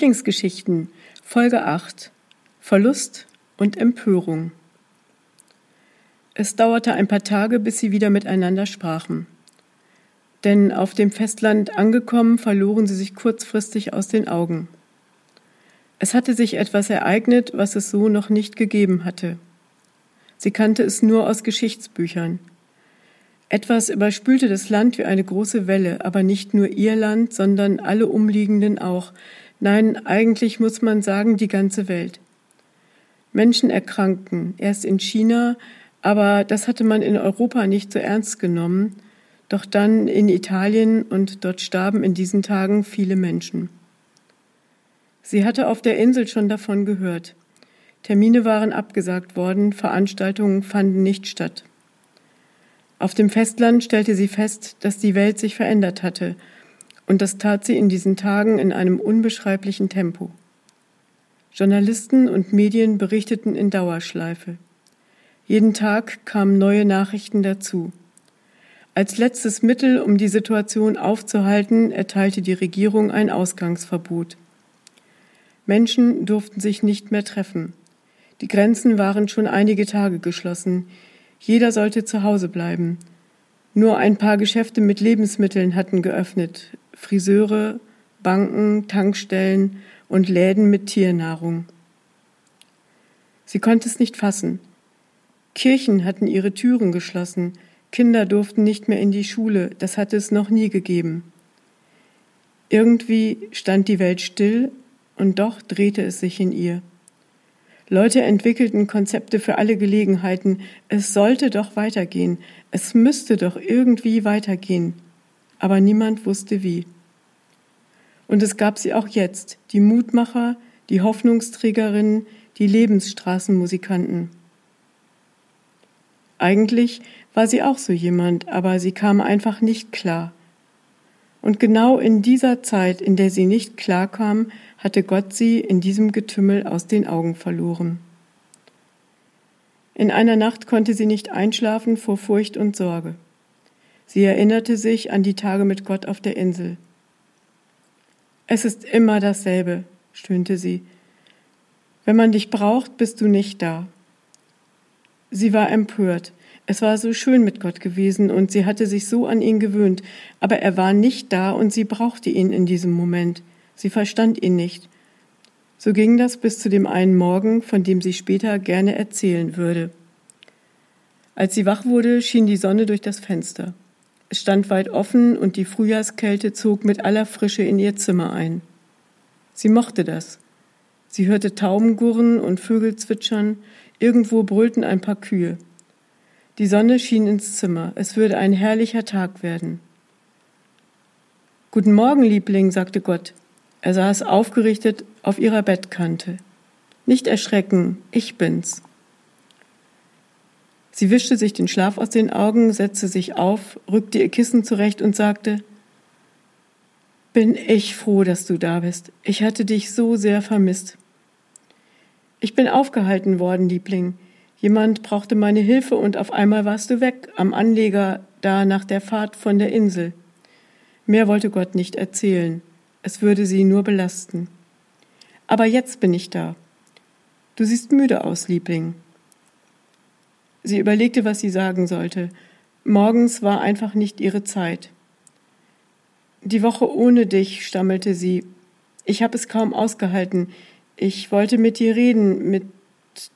Lieblingsgeschichten Folge 8 Verlust und Empörung Es dauerte ein paar Tage, bis sie wieder miteinander sprachen. Denn auf dem Festland angekommen, verloren sie sich kurzfristig aus den Augen. Es hatte sich etwas ereignet, was es so noch nicht gegeben hatte. Sie kannte es nur aus Geschichtsbüchern. Etwas überspülte das Land wie eine große Welle, aber nicht nur ihr Land, sondern alle umliegenden auch. Nein, eigentlich muss man sagen, die ganze Welt. Menschen erkrankten, erst in China, aber das hatte man in Europa nicht so ernst genommen, doch dann in Italien und dort starben in diesen Tagen viele Menschen. Sie hatte auf der Insel schon davon gehört. Termine waren abgesagt worden, Veranstaltungen fanden nicht statt. Auf dem Festland stellte sie fest, dass die Welt sich verändert hatte, und das tat sie in diesen Tagen in einem unbeschreiblichen Tempo. Journalisten und Medien berichteten in Dauerschleife. Jeden Tag kamen neue Nachrichten dazu. Als letztes Mittel, um die Situation aufzuhalten, erteilte die Regierung ein Ausgangsverbot. Menschen durften sich nicht mehr treffen. Die Grenzen waren schon einige Tage geschlossen. Jeder sollte zu Hause bleiben. Nur ein paar Geschäfte mit Lebensmitteln hatten geöffnet. Friseure, Banken, Tankstellen und Läden mit Tiernahrung. Sie konnte es nicht fassen. Kirchen hatten ihre Türen geschlossen, Kinder durften nicht mehr in die Schule, das hatte es noch nie gegeben. Irgendwie stand die Welt still und doch drehte es sich in ihr. Leute entwickelten Konzepte für alle Gelegenheiten. Es sollte doch weitergehen. Es müsste doch irgendwie weitergehen. Aber niemand wusste wie. Und es gab sie auch jetzt, die Mutmacher, die Hoffnungsträgerinnen, die Lebensstraßenmusikanten. Eigentlich war sie auch so jemand, aber sie kam einfach nicht klar. Und genau in dieser Zeit, in der sie nicht klarkam, hatte Gott sie in diesem Getümmel aus den Augen verloren. In einer Nacht konnte sie nicht einschlafen vor Furcht und Sorge. Sie erinnerte sich an die Tage mit Gott auf der Insel. Es ist immer dasselbe, stöhnte sie. Wenn man dich braucht, bist du nicht da. Sie war empört. Es war so schön mit Gott gewesen und sie hatte sich so an ihn gewöhnt, aber er war nicht da und sie brauchte ihn in diesem Moment. Sie verstand ihn nicht. So ging das bis zu dem einen Morgen, von dem sie später gerne erzählen würde. Als sie wach wurde, schien die Sonne durch das Fenster. Es stand weit offen und die Frühjahrskälte zog mit aller Frische in ihr Zimmer ein. Sie mochte das. Sie hörte Tauben gurren und Vögel zwitschern, irgendwo brüllten ein paar Kühe. Die Sonne schien ins Zimmer, es würde ein herrlicher Tag werden. Guten Morgen, Liebling, sagte Gott. Er saß aufgerichtet auf ihrer Bettkante. Nicht erschrecken, ich bin's. Sie wischte sich den Schlaf aus den Augen, setzte sich auf, rückte ihr Kissen zurecht und sagte, bin ich froh, dass du da bist. Ich hatte dich so sehr vermisst. Ich bin aufgehalten worden, Liebling. Jemand brauchte meine Hilfe und auf einmal warst du weg, am Anleger, da nach der Fahrt von der Insel. Mehr wollte Gott nicht erzählen es würde sie nur belasten. Aber jetzt bin ich da. Du siehst müde aus, Liebling. Sie überlegte, was sie sagen sollte. Morgens war einfach nicht ihre Zeit. Die Woche ohne dich, stammelte sie. Ich habe es kaum ausgehalten. Ich wollte mit dir reden, mit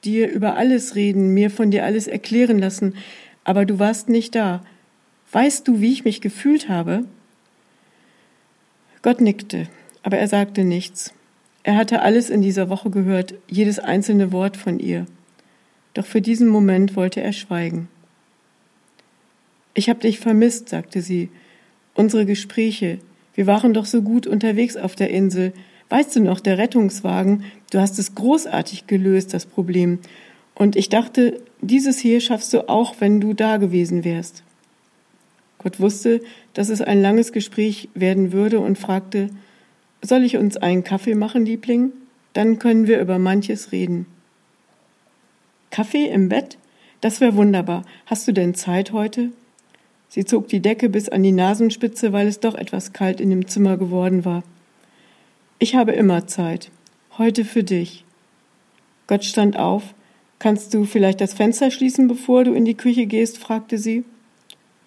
dir über alles reden, mir von dir alles erklären lassen, aber du warst nicht da. Weißt du, wie ich mich gefühlt habe? Gott nickte, aber er sagte nichts. Er hatte alles in dieser Woche gehört, jedes einzelne Wort von ihr. Doch für diesen Moment wollte er schweigen. Ich hab dich vermisst, sagte sie. Unsere Gespräche. Wir waren doch so gut unterwegs auf der Insel. Weißt du noch, der Rettungswagen, du hast es großartig gelöst, das Problem. Und ich dachte, dieses hier schaffst du auch, wenn du da gewesen wärst. Gott wusste, dass es ein langes Gespräch werden würde und fragte, soll ich uns einen Kaffee machen, Liebling? Dann können wir über manches reden. Kaffee im Bett? Das wäre wunderbar. Hast du denn Zeit heute? Sie zog die Decke bis an die Nasenspitze, weil es doch etwas kalt in dem Zimmer geworden war. Ich habe immer Zeit. Heute für dich. Gott stand auf. Kannst du vielleicht das Fenster schließen, bevor du in die Küche gehst? fragte sie.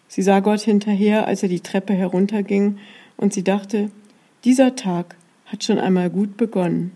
Sie sah Gott hinterher, als er die Treppe herunterging, und sie dachte, dieser Tag hat schon einmal gut begonnen.